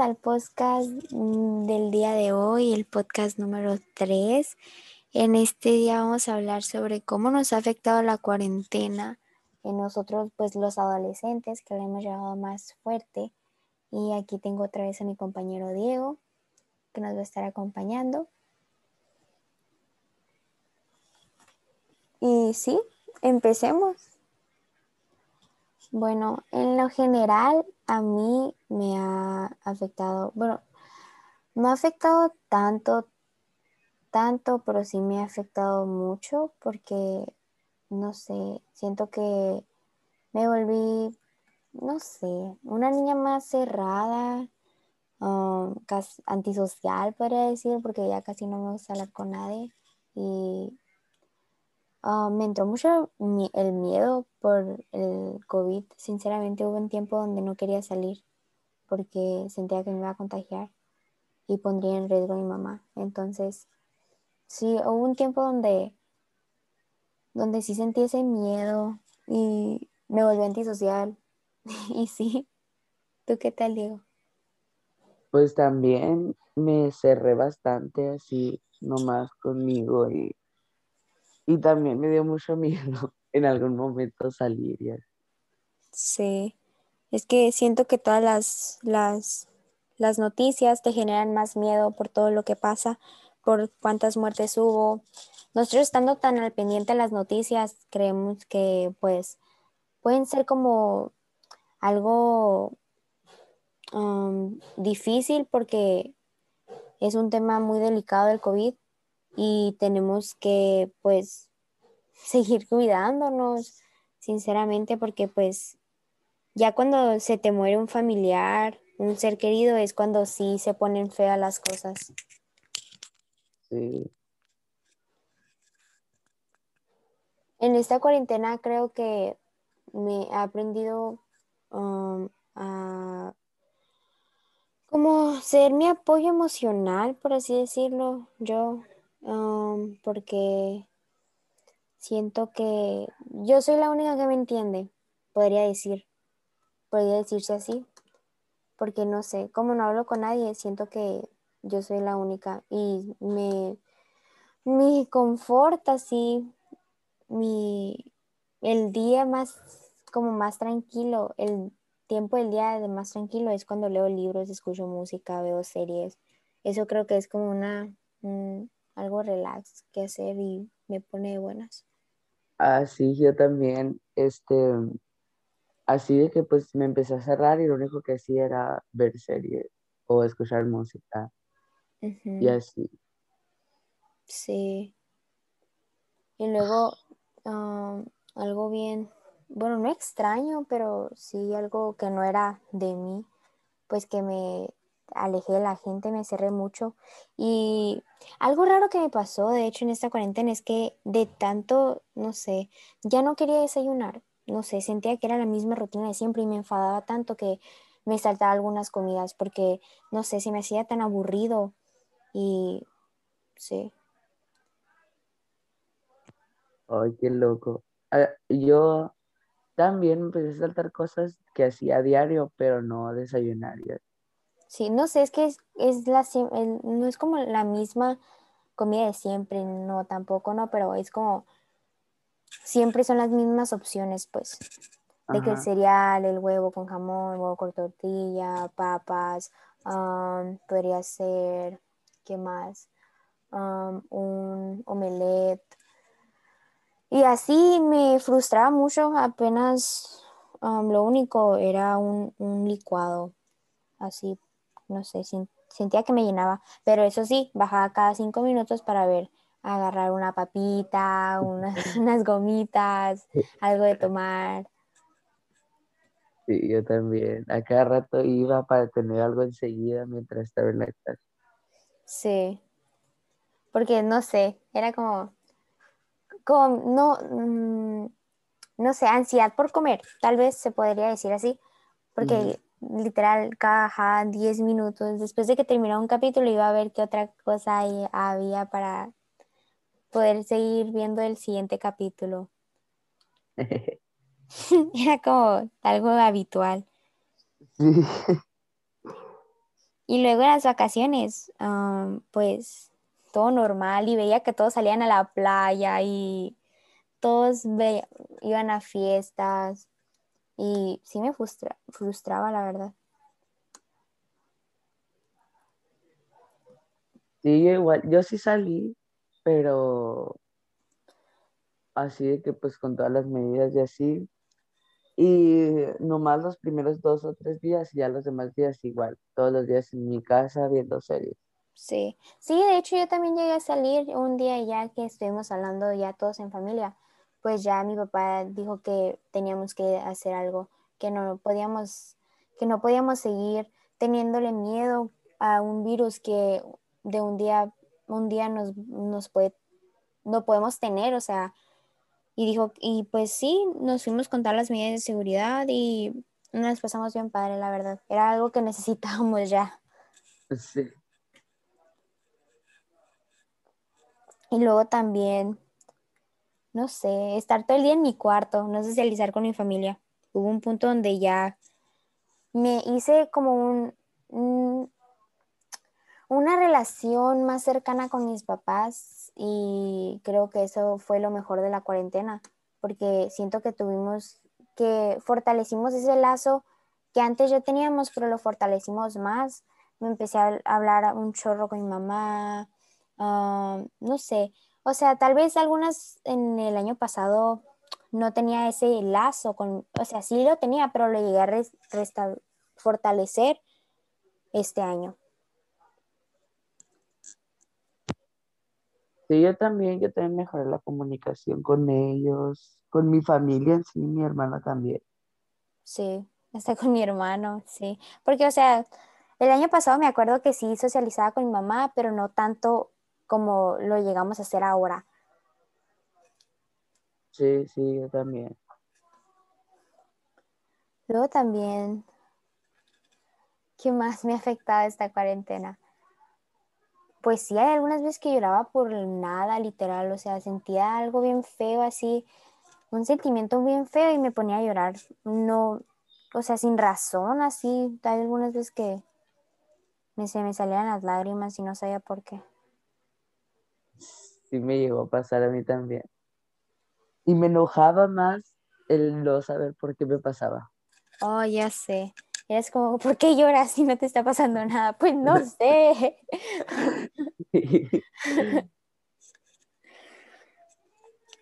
al podcast mm, del día de hoy, el podcast número 3. En este día vamos a hablar sobre cómo nos ha afectado la cuarentena en nosotros, pues los adolescentes, que lo hemos llevado más fuerte. Y aquí tengo otra vez a mi compañero Diego, que nos va a estar acompañando. Y sí, empecemos. Bueno, en lo general a mí me ha afectado, bueno, no ha afectado tanto, tanto, pero sí me ha afectado mucho porque, no sé, siento que me volví, no sé, una niña más cerrada, um, antisocial, podría decir, porque ya casi no me gusta hablar con nadie y Ah, me entró mucho el miedo por el COVID. Sinceramente hubo un tiempo donde no quería salir porque sentía que me iba a contagiar y pondría en riesgo a mi mamá. Entonces, sí, hubo un tiempo donde, donde sí sentí ese miedo y me volví antisocial. y sí, ¿tú qué tal, Diego? Pues también me cerré bastante así nomás conmigo y y también me dio mucho miedo en algún momento salir. Sí, es que siento que todas las, las, las noticias te generan más miedo por todo lo que pasa, por cuántas muertes hubo. Nosotros estando tan al pendiente de las noticias, creemos que pues pueden ser como algo um, difícil porque es un tema muy delicado el COVID y tenemos que pues seguir cuidándonos, sinceramente, porque pues ya cuando se te muere un familiar, un ser querido, es cuando sí se ponen feas las cosas. Sí. En esta cuarentena creo que me he aprendido um, a como ser mi apoyo emocional, por así decirlo, yo porque siento que yo soy la única que me entiende, podría decir, podría decirse así, porque no sé, como no hablo con nadie, siento que yo soy la única y me, me conforta así, mi, el día más, como más tranquilo, el tiempo del día de más tranquilo es cuando leo libros, escucho música, veo series. Eso creo que es como una, algo relax que hacer y me pone de buenas. Así yo también, este, así de que pues me empecé a cerrar y lo único que hacía era ver series o escuchar música y así. Sí. Y luego algo bien, bueno, no extraño, pero sí algo que no era de mí, pues que me alejé de la gente, me cerré mucho. Y algo raro que me pasó, de hecho, en esta cuarentena es que de tanto, no sé, ya no quería desayunar. No sé, sentía que era la misma rutina de siempre y me enfadaba tanto que me saltaba algunas comidas porque, no sé, se me hacía tan aburrido y sí. Ay, qué loco. Ah, yo también empecé a saltar cosas que hacía a diario, pero no desayunar. Sí, no sé, es que es, la, no es como la misma comida de siempre, no, tampoco, no, pero es como, siempre son las mismas opciones, pues, de que el cereal, el huevo con jamón, el huevo con tortilla, papas, podría ser, ¿qué más? un omelette. Y así me frustraba mucho, apenas lo único era un, un licuado, así no sé, sentía que me llenaba, pero eso sí, bajaba cada cinco minutos para ver, agarrar una papita, unas gomitas, algo de tomar. Sí, yo también. A cada rato iba para tener algo enseguida mientras estaba en la clase. Sí. Porque no sé, era como, como no, mm, no sé, ansiedad por comer, tal vez se podría decir así, porque literal cada 10 minutos, después de que terminaba un capítulo, iba a ver qué otra cosa había para poder seguir viendo el siguiente capítulo. Era como algo habitual. Y luego en las vacaciones, pues todo normal y veía que todos salían a la playa y todos iban a fiestas y sí me frustraba, la verdad. Sí, igual, yo sí salí, pero así de que pues con todas las medidas y así, y nomás los primeros dos o tres días y ya los demás días igual, todos los días en mi casa viendo series. Sí, sí, de hecho yo también llegué a salir un día ya que estuvimos hablando ya todos en familia, pues ya mi papá dijo que teníamos que hacer algo, que no podíamos, que no podíamos seguir teniéndole miedo a un virus que de un día, un día nos, nos puede, no podemos tener, o sea, y dijo, y pues sí, nos fuimos con todas las medidas de seguridad y nos pasamos bien padre, la verdad. Era algo que necesitábamos ya. Sí. Y luego también, no sé, estar todo el día en mi cuarto, no socializar con mi familia. Hubo un punto donde ya me hice como un una relación más cercana con mis papás y creo que eso fue lo mejor de la cuarentena, porque siento que tuvimos, que fortalecimos ese lazo que antes ya teníamos, pero lo fortalecimos más. Me empecé a hablar un chorro con mi mamá, ah, no sé, o sea, tal vez algunas en el año pasado no tenía ese lazo con, o sea, sí lo tenía, pero lo llegué a fortalecer este año. Sí, yo también, yo también mejoré la comunicación con ellos, con mi familia en sí, mi hermana también. Sí, hasta con mi hermano, sí. Porque, o sea, el año pasado me acuerdo que sí socializaba con mi mamá, pero no tanto como lo llegamos a hacer ahora. Sí, sí, yo también. Luego también, ¿qué más me ha afectado esta cuarentena? pues sí, hay algunas veces que lloraba por nada, literal, o sea, sentía algo bien feo, así, un sentimiento bien feo y me ponía a llorar, no, o sea, sin razón, así, hay algunas veces que me, se me salían las lágrimas y no sabía por qué. Sí me llegó a pasar a mí también. Y me enojaba más el no saber por qué me pasaba. Oh, ya sé. Es como, ¿por qué lloras si no te está pasando nada? Pues no sé.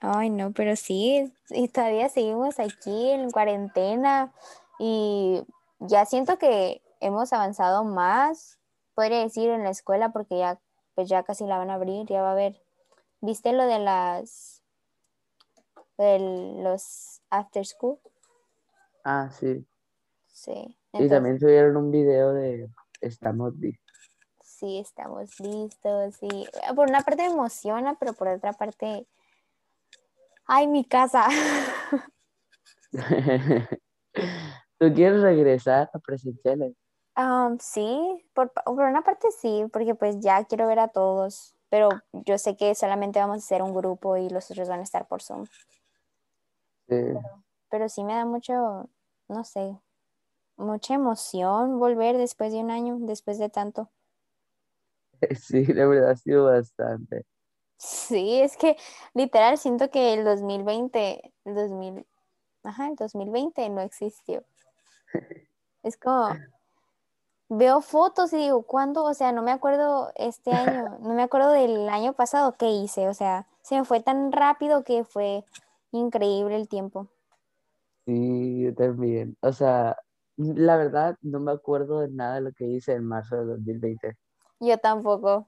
Ay, no, pero sí, y todavía seguimos aquí en cuarentena y ya siento que hemos avanzado más, podría decir, en la escuela porque ya, pues ya casi la van a abrir, ya va a haber, ¿viste lo de las, de los after school? Ah, sí. Sí. y también subieron un video de estamos listos. Sí, estamos listos. Y por una parte me emociona, pero por otra parte, ay, mi casa. ¿Tú quieres regresar a presenciales? sí, por, por, una parte sí, porque pues ya quiero ver a todos, pero yo sé que solamente vamos a ser un grupo y los otros van a estar por Zoom. Sí. pero sí me da mucho, no sé, mucha emoción volver después de un año, después de tanto. Sí, la verdad ha sido bastante. Sí, es que literal siento que el 2020, el 2000, ajá, el 2020 no existió. Es como, veo fotos y digo, ¿cuándo? O sea, no me acuerdo este año, no me acuerdo del año pasado qué hice, o sea, se me fue tan rápido que fue increíble el tiempo. Sí, yo también. O sea, la verdad, no me acuerdo de nada de lo que hice en marzo de 2020. Yo tampoco.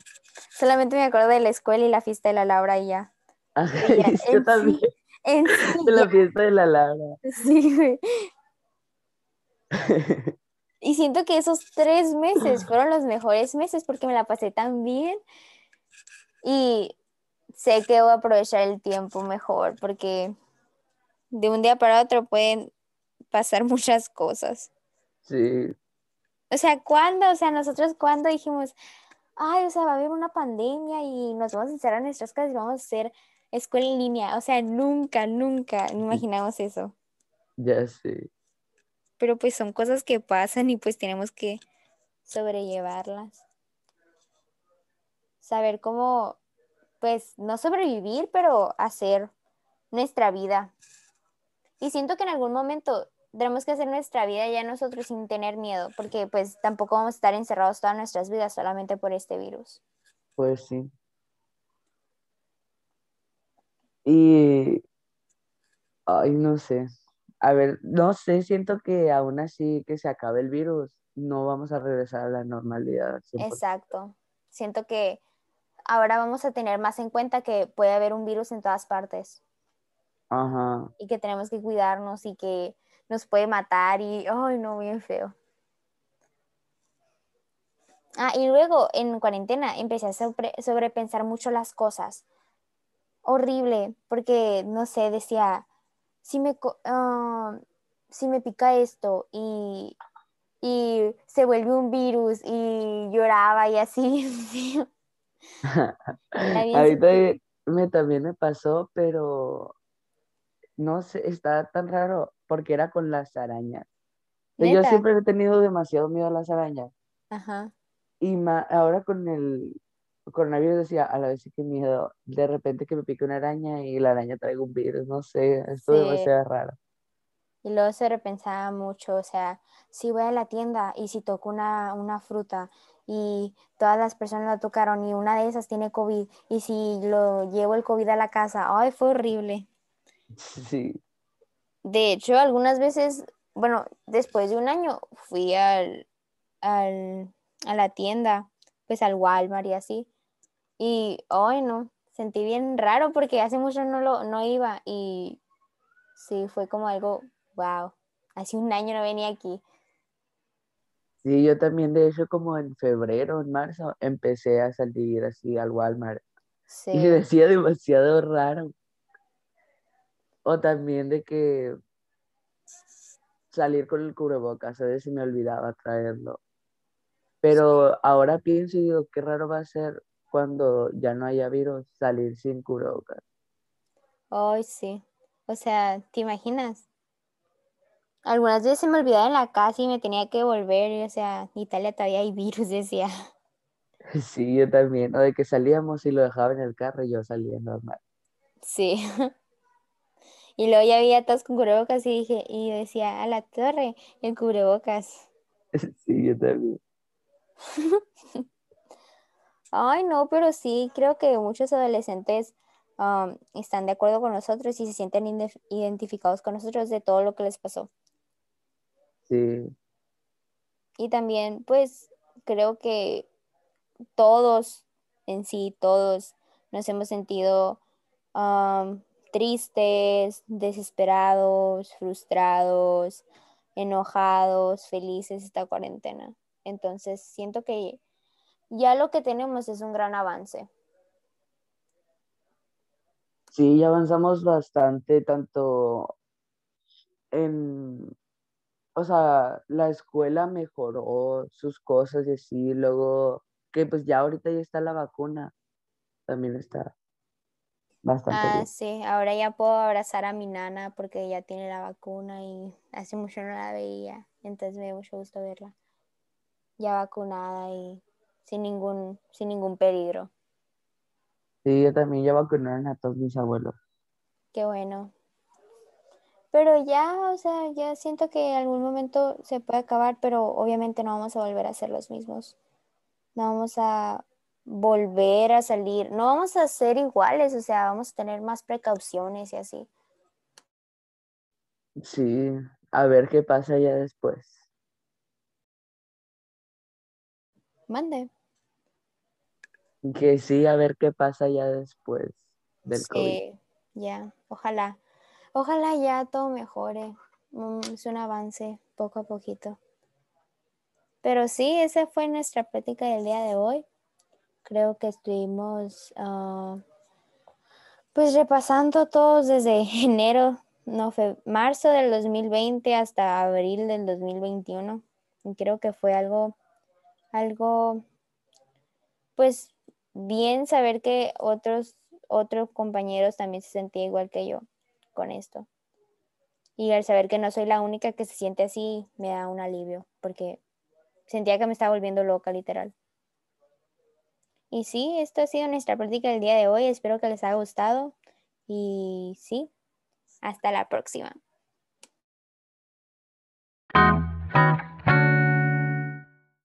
Solamente me acuerdo de la escuela y la fiesta de la Laura y ya. yo también. de la fiesta de la Laura. Sí, güey. Y siento que esos tres meses fueron los mejores meses porque me la pasé tan bien. Y sé que voy a aprovechar el tiempo mejor porque de un día para otro pueden pasar muchas cosas. Sí. O sea, ¿cuándo? O sea, nosotros cuando dijimos, ay, o sea, va a haber una pandemia y nos vamos a encerrar en nuestras casas y vamos a hacer escuela en línea. O sea, nunca, nunca imaginamos eso. Ya sé. Pero pues son cosas que pasan y pues tenemos que sobrellevarlas. Saber cómo, pues, no sobrevivir, pero hacer nuestra vida. Y siento que en algún momento tenemos que hacer nuestra vida ya nosotros sin tener miedo, porque pues tampoco vamos a estar encerrados todas nuestras vidas solamente por este virus. Pues sí. Y, ay, no sé. A ver, no sé, siento que aún así que se acabe el virus, no vamos a regresar a la normalidad. Exacto. Siento que ahora vamos a tener más en cuenta que puede haber un virus en todas partes. Ajá. Y que tenemos que cuidarnos y que nos puede matar y, ay, no, bien feo. Ah, y luego en cuarentena empecé a sobrepensar mucho las cosas. Horrible, porque, no sé, decía, si me, ah, si me pica esto y, y se vuelve un virus y lloraba y así. Ahorita me, también me pasó, pero no sé, está tan raro porque era con las arañas. Yo siempre he tenido demasiado miedo a las arañas. Ajá. Y ahora con el coronavirus decía, a la vez que miedo, de repente que me pique una araña y la araña traiga un virus, no sé, esto es demasiado raro. Y luego se repensaba mucho, o sea, si voy a la tienda y si toco una, una fruta y todas las personas la tocaron y una de esas tiene COVID y si lo llevo el COVID a la casa, ay, fue horrible. Sí. De hecho, algunas veces, bueno, después de un año fui al, al, a la tienda, pues al Walmart y así. Y, ay, no, sentí bien raro porque hace mucho no, lo, no iba y sí, fue como algo, wow, hace un año no venía aquí. Sí, yo también, de hecho, como en febrero, en marzo, empecé a salir así al Walmart. Sí. Y decía demasiado raro. O también de que salir con el cubrebocas, a veces me olvidaba traerlo. Pero ahora pienso y digo, qué raro va a ser cuando ya no haya virus salir sin cubrebocas. Ay, sí. O sea, ¿te imaginas? Algunas veces se me olvidaba en la casa y me tenía que volver, o sea, en Italia todavía hay virus, decía. Sí, yo también. O de que salíamos y lo dejaba en el carro y yo salía normal. Sí. Y luego ya había todos con cubrebocas y dije, y decía, a la torre, el cubrebocas. Sí, yo también. Ay, no, pero sí, creo que muchos adolescentes um, están de acuerdo con nosotros y se sienten identificados con nosotros de todo lo que les pasó. Sí. Y también, pues, creo que todos en sí, todos nos hemos sentido um, tristes, desesperados, frustrados, enojados, felices esta cuarentena. Entonces, siento que ya lo que tenemos es un gran avance. Sí, ya avanzamos bastante, tanto en, o sea, la escuela mejoró sus cosas y así, luego que pues ya ahorita ya está la vacuna, también está ah, sí, ahora ya puedo abrazar a mi nana porque ya tiene la vacuna y hace mucho no la veía, entonces me dio mucho gusto verla ya vacunada y sin ningún, sin ningún peligro. Sí, yo también ya vacunaron a todos mis abuelos. Qué bueno. Pero ya, o sea, ya siento que en algún momento se puede acabar, pero obviamente no vamos a volver a ser los mismos. No vamos a volver a salir, no vamos a ser iguales, o sea, vamos a tener más precauciones y así. Sí, a ver qué pasa ya después. Mande. Que sí, a ver qué pasa ya después del sí, ya, ojalá. Ojalá ya todo mejore. Es un avance poco a poquito. Pero sí, esa fue nuestra práctica del día de hoy creo que estuvimos ah, pues repasando todos desde enero, no fue marzo del 2020 hasta abril del 2021. Y creo que fue algo, algo, pues bien saber que otros, otros compañeros también se sentían igual que yo con esto. Y al saber que no soy la única que se siente así, me da un alivio, porque sentía que me estaba volviendo loca, literal. Y sí, esto ha sido nuestra práctica del día de hoy. Espero que les haya gustado. Y sí, hasta la próxima.